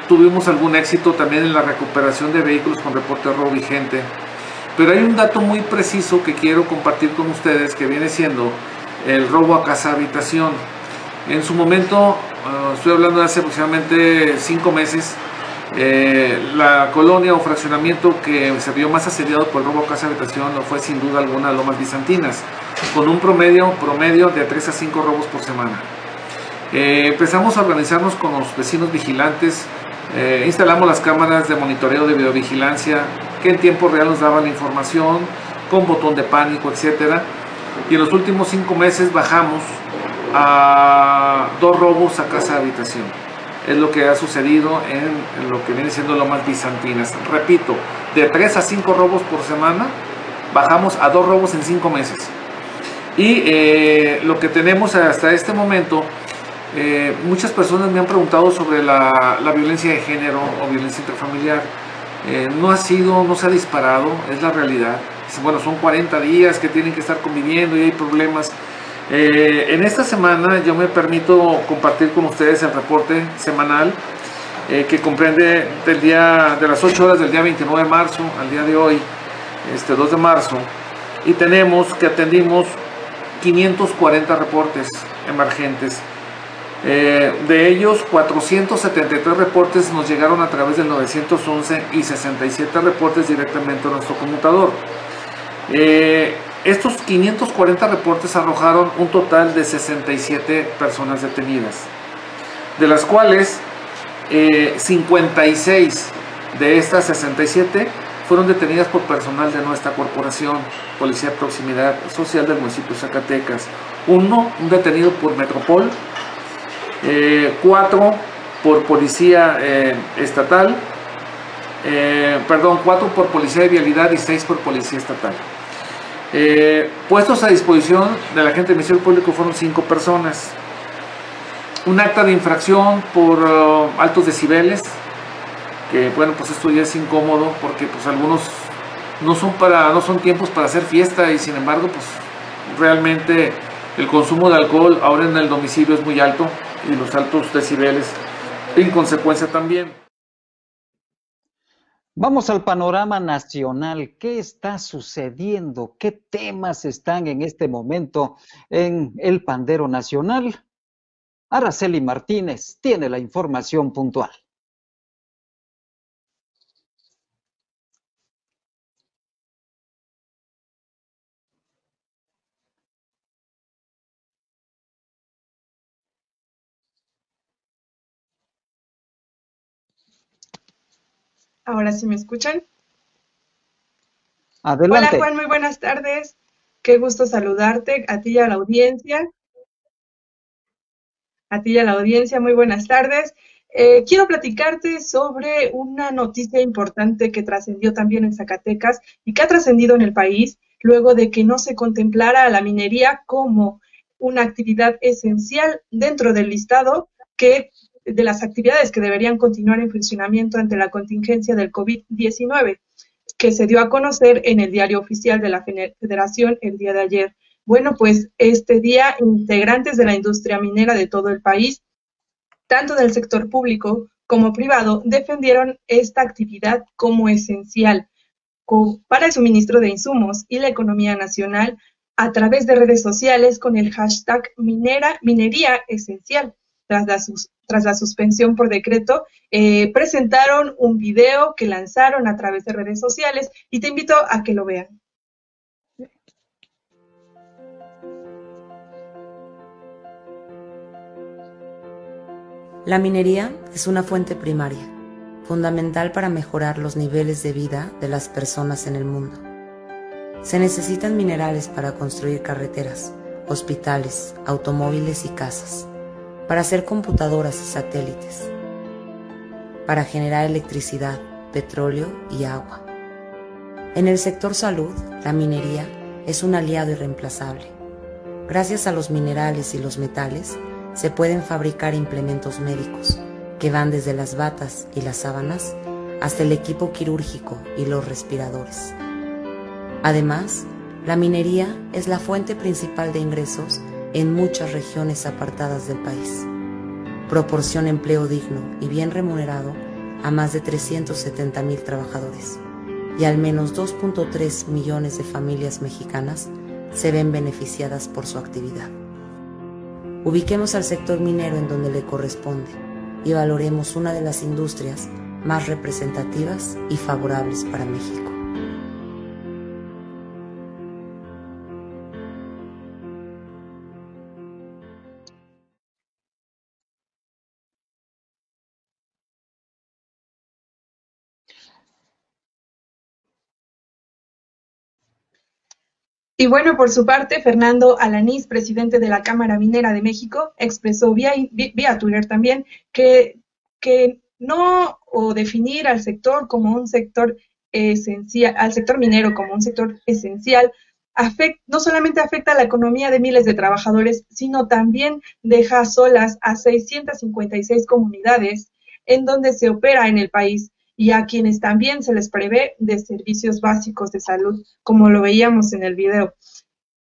tuvimos algún éxito también en la recuperación de vehículos con reporte robo vigente. Pero hay un dato muy preciso que quiero compartir con ustedes que viene siendo el robo a casa habitación. En su momento, eh, estoy hablando de hace aproximadamente cinco meses, la colonia o fraccionamiento que se vio más asediado por el robo a casa habitación fue sin duda alguna Lomas Bizantinas, con un promedio, promedio de 3 a 5 robos por semana. Eh, empezamos a organizarnos con los vecinos vigilantes, eh, instalamos las cámaras de monitoreo de videovigilancia que en tiempo real nos daban la información, con botón de pánico, etc. Y en los últimos cinco meses bajamos a dos robos a casa de habitación. Es lo que ha sucedido en, lo que viene siendo Lomas Bizantinas. Repito, de tres a cinco robos por semana, bajamos a dos robos en cinco meses. Y eh, lo que tenemos hasta este momento eh, muchas personas me han preguntado sobre la, violencia de género o violencia intrafamiliar. Eh, no ha sido, no se ha disparado, es la realidad. Bueno, son 40 días que tienen que estar conviviendo y hay problemas. Eh, en esta semana yo me permito compartir con ustedes el reporte semanal que comprende del día, de las 8 horas del día 29 de marzo al día de hoy, este 2 de marzo, y tenemos que atendimos 540 reportes emergentes eh, de ellos, 473 reportes nos llegaron a través del 911 y 67 reportes directamente a nuestro conmutador. Eh, estos 540 reportes arrojaron un total de 67 personas detenidas, de las cuales 56 eh, de estas 67 fueron detenidas por personal de nuestra corporación, Policía de Proximidad Social del municipio de Zacatecas. Uno, un detenido por Metropol, eh, cuatro por policía eh, estatal, eh, perdón, cuatro por policía de vialidad y seis por policía estatal. puestos a disposición de la gente del Ministerio Público fueron cinco personas. Un acta de infracción por uh, altos decibeles, que bueno, pues esto ya es incómodo porque pues algunos no son para no son tiempos para hacer fiesta y sin embargo pues realmente el consumo de alcohol ahora en el domicilio es muy alto y los altos decibeles en consecuencia también. Vamos al panorama nacional. ¿Qué está sucediendo? ¿Qué temas están en este momento en el pandero nacional? Araceli Martínez tiene la información puntual. Ahora sí me escuchan. Adelante. Hola Juan, muy buenas tardes. Qué gusto saludarte a ti y a la audiencia. A ti y a la audiencia, muy buenas tardes. Eh, quiero platicarte sobre una noticia importante que trascendió también en Zacatecas y que ha trascendido en el país luego de que no se contemplara a la minería como una actividad esencial dentro del listado que de las actividades que deberían continuar en funcionamiento ante la contingencia del COVID-19, que se dio a conocer en el diario oficial de la Federación el día de ayer. Bueno, pues este día integrantes de la industria minera de todo el país, tanto del sector público como privado, defendieron esta actividad como esencial para el suministro de insumos y la economía nacional a través de redes sociales con el hashtag minera, minería esencial tras la, tras la suspensión por decreto, eh, presentaron un video que lanzaron a través de redes sociales y te invito a que lo vean. La minería es una fuente primaria, fundamental para mejorar los niveles de vida de las personas en el mundo. Se necesitan minerales para construir carreteras, hospitales, automóviles y casas para hacer computadoras y satélites, para generar electricidad, petróleo y agua. En el sector salud, la minería es un aliado irreemplazable. Gracias a los minerales y los metales, se pueden fabricar implementos médicos, que van desde las batas y las sábanas hasta el equipo quirúrgico y los respiradores. Además, la minería es la fuente principal de ingresos en muchas regiones apartadas del país. Proporciona empleo digno y bien remunerado a más de 370 mil trabajadores y al menos 2.3 millones de familias mexicanas se ven beneficiadas por su actividad. Ubiquemos al sector minero en donde le corresponde y valoremos una de las industrias más representativas y favorables para México. Y bueno, por su parte, Fernando Alanís, presidente de la Cámara Minera de México, expresó vía, Twitter también que, que no o definir al sector como un sector esencial, al sector minero como un sector esencial, no solamente afecta a la economía de miles de trabajadores, sino también deja solas a 656 comunidades en donde se opera en el país y a quienes también se les prevé de servicios básicos de salud, como lo veíamos en el video.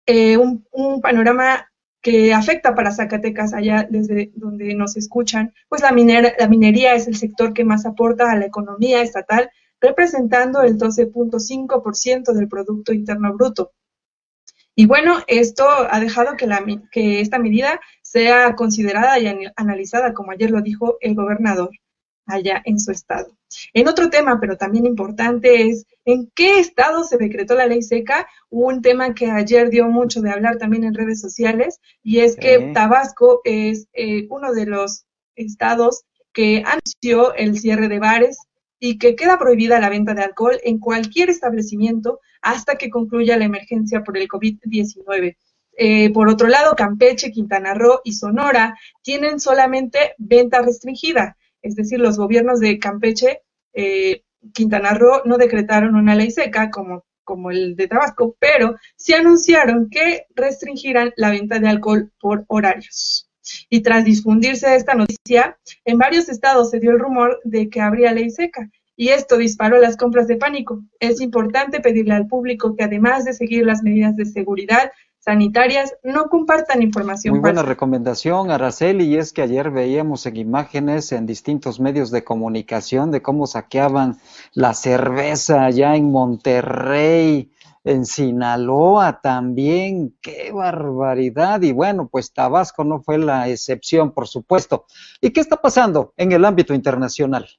Eh, un, panorama que afecta para Zacatecas, allá desde donde nos escuchan, pues la, la minería es el sector que más aporta a la economía estatal, representando el 12.5% del Producto Interno Bruto. Y bueno, esto ha dejado que, la, que esta medida sea considerada y analizada, como ayer lo dijo el gobernador allá en su estado. En otro tema, pero también importante, es en qué estado se decretó la ley seca. Un tema que ayer dio mucho de hablar también en redes sociales, y es que Tabasco es eh, uno de los estados que anunció el cierre de bares y que queda prohibida la venta de alcohol en cualquier establecimiento hasta que concluya la emergencia por el COVID-19. Eh, por otro lado, Campeche, Quintana Roo y Sonora tienen solamente venta restringida es decir, los gobiernos de Campeche, eh, Quintana Roo no decretaron una ley seca como, como el de Tabasco, pero sí anunciaron que restringirán la venta de alcohol por horarios. Y tras difundirse esta noticia, en varios estados se dio el rumor de que habría ley seca, y esto disparó las compras de pánico. Es importante pedirle al público que además de seguir las medidas de seguridad, sanitarias no compartan información Muy buena recomendación, Araceli, y es que ayer veíamos en imágenes en distintos medios de comunicación de cómo saqueaban la cerveza allá en Monterrey, en Sinaloa también, qué barbaridad. Y bueno, pues Tabasco no fue la excepción, por supuesto. ¿Y qué está pasando en el ámbito internacional?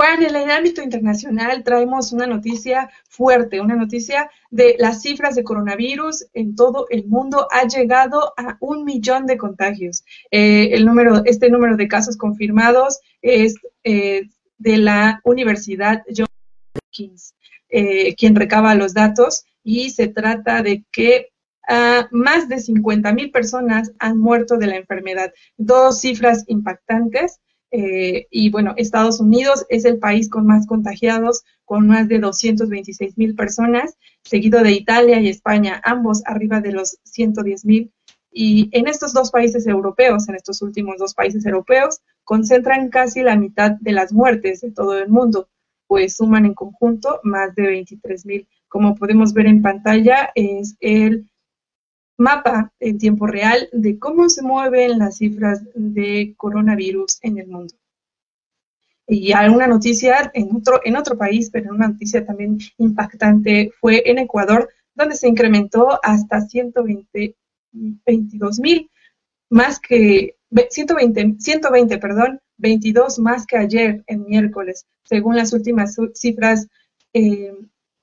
Juan, en el ámbito internacional traemos una noticia fuerte, una noticia de las cifras de coronavirus en todo el mundo ha llegado a un millón de contagios. Eh, el número, este número de casos confirmados es eh, de la Universidad Johns Hopkins, eh, quien recaba los datos y se trata de que ah, más de 50 mil personas han muerto de la enfermedad. Dos cifras impactantes eh, y bueno, Estados Unidos es el país con más contagiados, con más de 226 mil personas, seguido de Italia y España, ambos arriba de los 110 mil. Y en estos dos países europeos, en estos últimos dos países europeos, concentran casi la mitad de las muertes de todo el mundo, pues suman en conjunto más de 23 mil. Como podemos ver en pantalla, es el mapa en tiempo real de cómo se mueven las cifras de coronavirus en el mundo. Y alguna noticia en otro, en otro país, pero una noticia también impactante fue en Ecuador, donde se incrementó hasta 120, 22 mil, más que 120, 120, perdón, 22 más que ayer en miércoles, según las últimas cifras eh,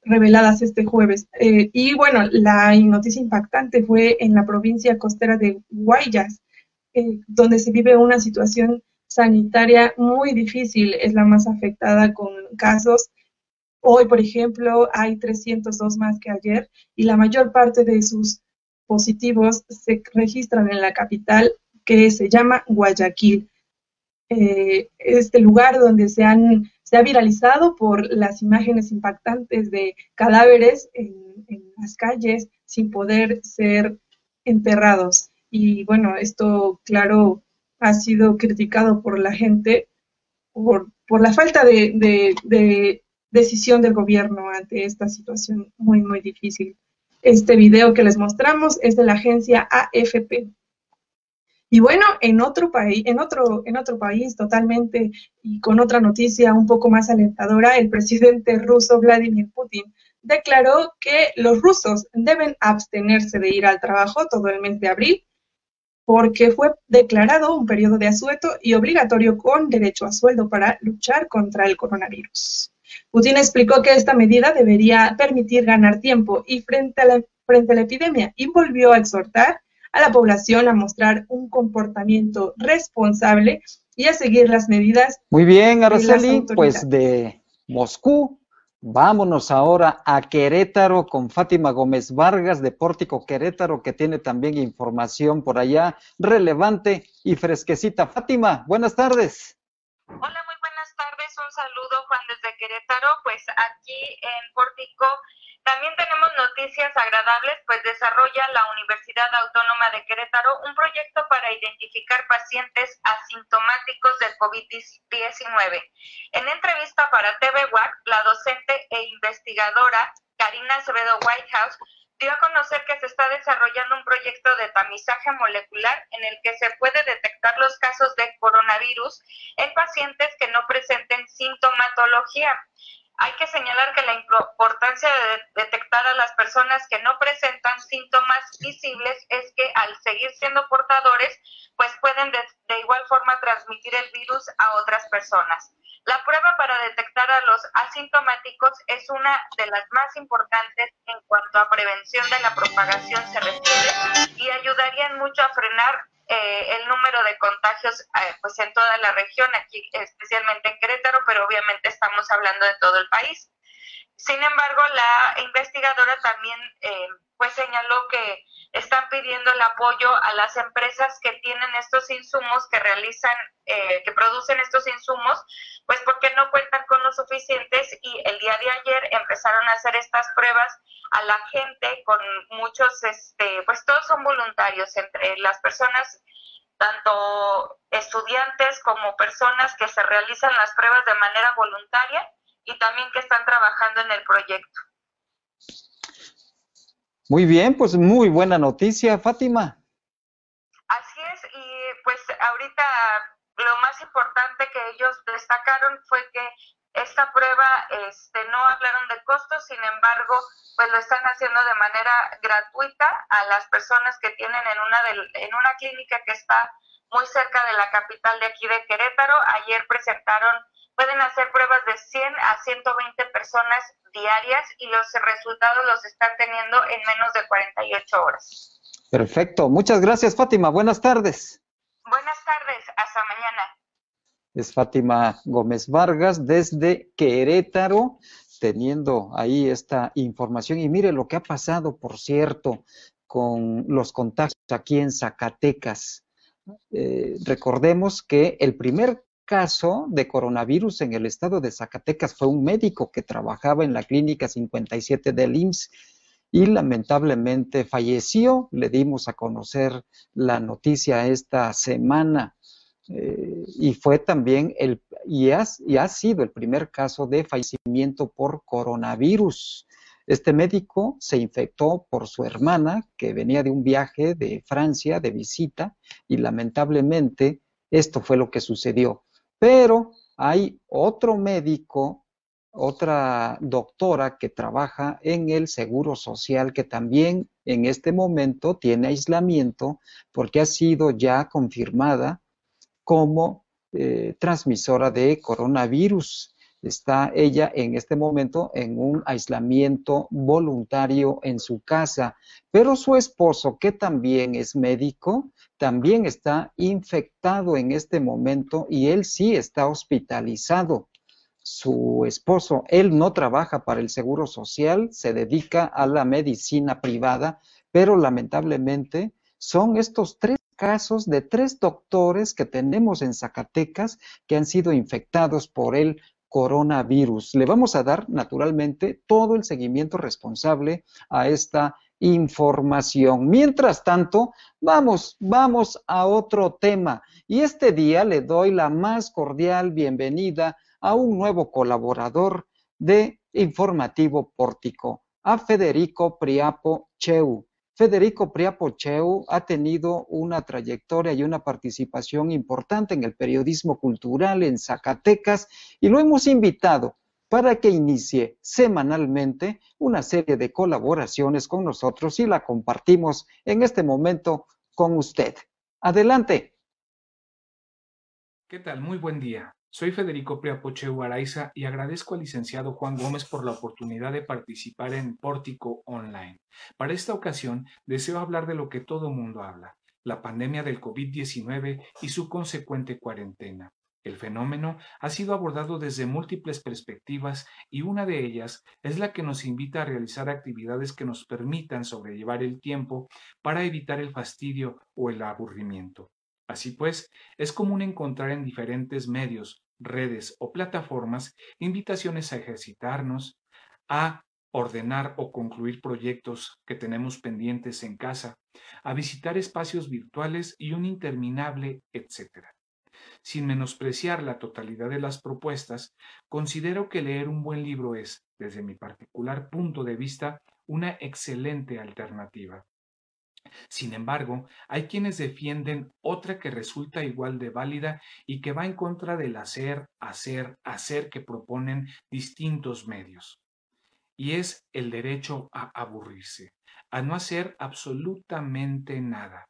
reveladas este jueves. Eh, y bueno, la noticia impactante fue en la provincia costera de Guayas, eh, donde se vive una situación sanitaria muy difícil, es la más afectada con casos. Hoy, por ejemplo, hay 302 más que ayer y la mayor parte de sus positivos se registran en la capital que se llama Guayaquil. Eh, este lugar donde se han se ha viralizado por las imágenes impactantes de cadáveres en, las calles sin poder ser enterrados. Y bueno, esto, claro, ha sido criticado por la gente por, por la falta de, de, decisión del gobierno ante esta situación muy, muy difícil. Este video que les mostramos es de la agencia AFP. Y bueno, en otro país, en otro, en otro país totalmente y con otra noticia un poco más alentadora, el presidente ruso Vladimir Putin declaró que los rusos deben abstenerse de ir al trabajo todo el mes de abril porque fue declarado un periodo de asueto y obligatorio con derecho a sueldo para luchar contra el coronavirus. Putin explicó que esta medida debería permitir ganar tiempo y frente a la, frente a la epidemia y volvió a exhortar a la población a mostrar un comportamiento responsable y a seguir las medidas. Muy bien, Araceli, pues de Moscú Vámonos ahora a Querétaro con Fátima Gómez Vargas de Pórtico Querétaro, que tiene también información por allá relevante y fresquecita. Fátima, buenas tardes. Hola, muy buenas tardes. Un saludo, Juan, desde Querétaro. Pues aquí en Pórtico también tenemos noticias agradables, pues desarrolla la Universidad Autónoma de Querétaro un proyecto para identificar pacientes asintomáticos del COVID-19. En entrevista para TV WAC, la docente e investigadora Karina Acevedo Whitehouse dio a conocer que se está desarrollando un proyecto de tamizaje molecular en el que se puede detectar los casos de coronavirus en pacientes que no presenten sintomatología. Hay que señalar que la importancia de detectar a las personas que no presentan síntomas visibles es que al seguir siendo portadores, pues pueden de, igual forma transmitir el virus a otras personas. La prueba para detectar a los asintomáticos es una de las más importantes en cuanto a prevención de la propagación se refiere y ayudarían mucho a frenar eh, el número de contagios eh, pues en toda la región, aquí especialmente en Querétaro, pero obviamente estamos hablando de todo el país. Sin embargo, la investigadora también eh, pues señaló que están pidiendo el apoyo a las empresas que tienen estos insumos, que realizan, que producen estos insumos, pues porque no cuentan con los suficientes y el día de ayer empezaron a hacer estas pruebas a la gente con muchos, este, pues todos son voluntarios entre las personas, tanto estudiantes como personas que se realizan las pruebas de manera voluntaria y también que están trabajando en el proyecto. Muy bien, pues muy buena noticia, Fátima. Así es, y pues ahorita lo más importante que ellos destacaron fue que esta prueba este, no hablaron de costos, sin embargo, pues lo están haciendo de manera gratuita a las personas que tienen en una, en una clínica que está muy cerca de la capital de aquí de Querétaro. Ayer presentaron, pueden hacer pruebas de 100 a 120 personas diarias y los resultados los están teniendo en menos de 48 horas. Perfecto. Muchas gracias, Fátima. Buenas tardes. Buenas tardes. Hasta mañana es Fátima Gómez Vargas desde Querétaro, teniendo ahí esta información. Y mire lo que ha pasado, por cierto, con los contactos aquí en Zacatecas. Eh, recordemos que el primer caso de coronavirus en el estado de Zacatecas fue un médico que trabajaba en la clínica 57 del IMSS y lamentablemente falleció. Le dimos a conocer la noticia esta semana. Eh, y fue también el, y, y ha sido el primer caso de fallecimiento por coronavirus. Este médico se infectó por su hermana, que venía de un viaje de Francia de visita, y lamentablemente esto fue lo que sucedió. Pero hay otro médico, otra doctora que trabaja en el Seguro Social, que también en este momento tiene aislamiento porque ha sido ya confirmada como eh, transmisora de coronavirus. Está ella en este momento en un aislamiento voluntario en su casa, pero su esposo, que también es médico, también está infectado en este momento y él sí está hospitalizado. Su esposo, él no trabaja para el Seguro Social, se dedica a la medicina privada, pero lamentablemente son estos tres casos de tres doctores que tenemos en Zacatecas que han sido infectados por el coronavirus. Le vamos a dar naturalmente todo el seguimiento responsable a esta información. Mientras tanto, vamos, vamos a otro tema. Y este día le doy la más cordial bienvenida a un nuevo colaborador de Informativo Pórtico, a Federico Priapo Cheu. Federico Priapo Cheu ha tenido una trayectoria y una participación importante en el periodismo cultural en Zacatecas y lo hemos invitado para que inicie semanalmente una serie de colaboraciones con nosotros y la compartimos en este momento con usted. Adelante. ¿Qué tal? Muy buen día. Soy Federico Priapoche Araiza y agradezco al licenciado Juan Gómez por la oportunidad de participar en Pórtico Online. Para esta ocasión deseo hablar de lo que todo mundo habla, la pandemia del COVID-19 y su consecuente cuarentena. El fenómeno ha sido abordado desde múltiples perspectivas y una de ellas es la que nos invita a realizar actividades que nos permitan sobrellevar el tiempo para evitar el fastidio o el aburrimiento. Así pues, es común encontrar en diferentes medios, redes o plataformas invitaciones a ejercitarnos, a ordenar o concluir proyectos que tenemos pendientes en casa, a visitar espacios virtuales y un interminable etcétera. Sin menospreciar la totalidad de las propuestas, considero que leer un buen libro es, desde mi particular punto de vista, una excelente alternativa. Sin embargo, hay quienes defienden otra que resulta igual de válida y que va en contra del hacer, hacer, hacer que proponen distintos medios. Y es el derecho a aburrirse, a no hacer absolutamente nada,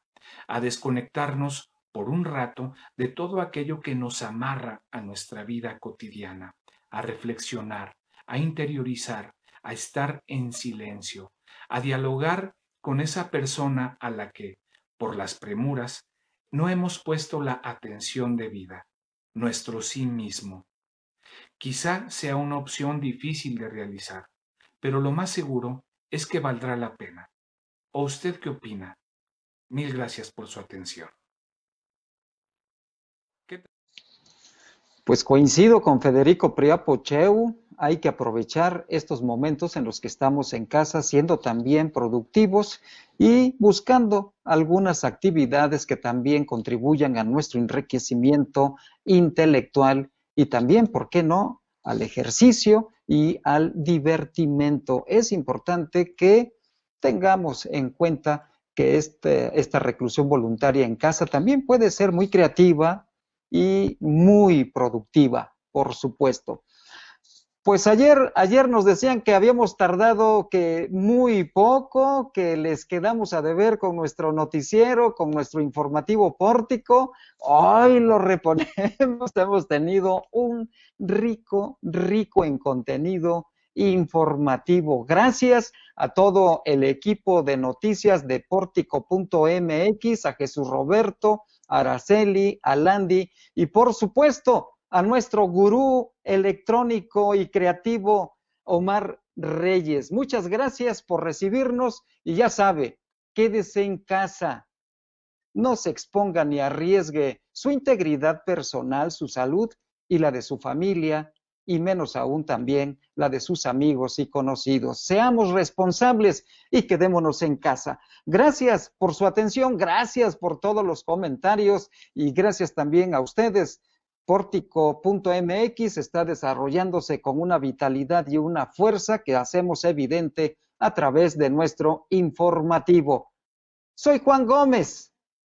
a desconectarnos por un rato de todo aquello que nos amarra a nuestra vida cotidiana, a reflexionar, a interiorizar, a estar en silencio, a dialogar con esa persona a la que, por las premuras, no hemos puesto la atención debida, nuestro sí mismo. Quizá sea una opción difícil de realizar, pero lo más seguro es que valdrá la pena. ¿O usted qué opina? Mil gracias por su atención. Pues coincido con Federico Priapo Cheu, hay que aprovechar estos momentos en los que estamos en casa siendo también productivos y buscando algunas actividades que también contribuyan a nuestro enriquecimiento intelectual y también, ¿por qué no?, al ejercicio y al divertimento. Es importante que tengamos en cuenta que este, esta reclusión voluntaria en casa también puede ser muy creativa, y muy productiva, por supuesto. Pues ayer, ayer nos decían que habíamos tardado que muy poco, que les quedamos a deber con nuestro noticiero, con nuestro informativo pórtico. Hoy lo reponemos, <laughs> hemos tenido un rico, rico en contenido informativo. Gracias a todo el equipo de noticias de pórtico.mx, a Jesús Roberto, Araceli, a Landy y por supuesto a nuestro gurú electrónico y creativo Omar Reyes. Muchas gracias por recibirnos y ya sabe, quédese en casa. No se exponga ni arriesgue su integridad personal, su salud y la de su familia y menos aún también la de sus amigos y conocidos. Seamos responsables y quedémonos en casa. Gracias por su atención, gracias por todos los comentarios y gracias también a ustedes. Pórtico.mx está desarrollándose con una vitalidad y una fuerza que hacemos evidente a través de nuestro informativo. Soy Juan Gómez.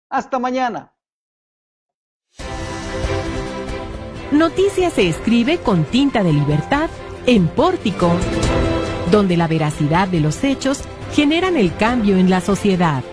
Hasta mañana. Noticias se escribe con tinta de libertad en Pórtico, donde la veracidad de los hechos generan el cambio en la sociedad.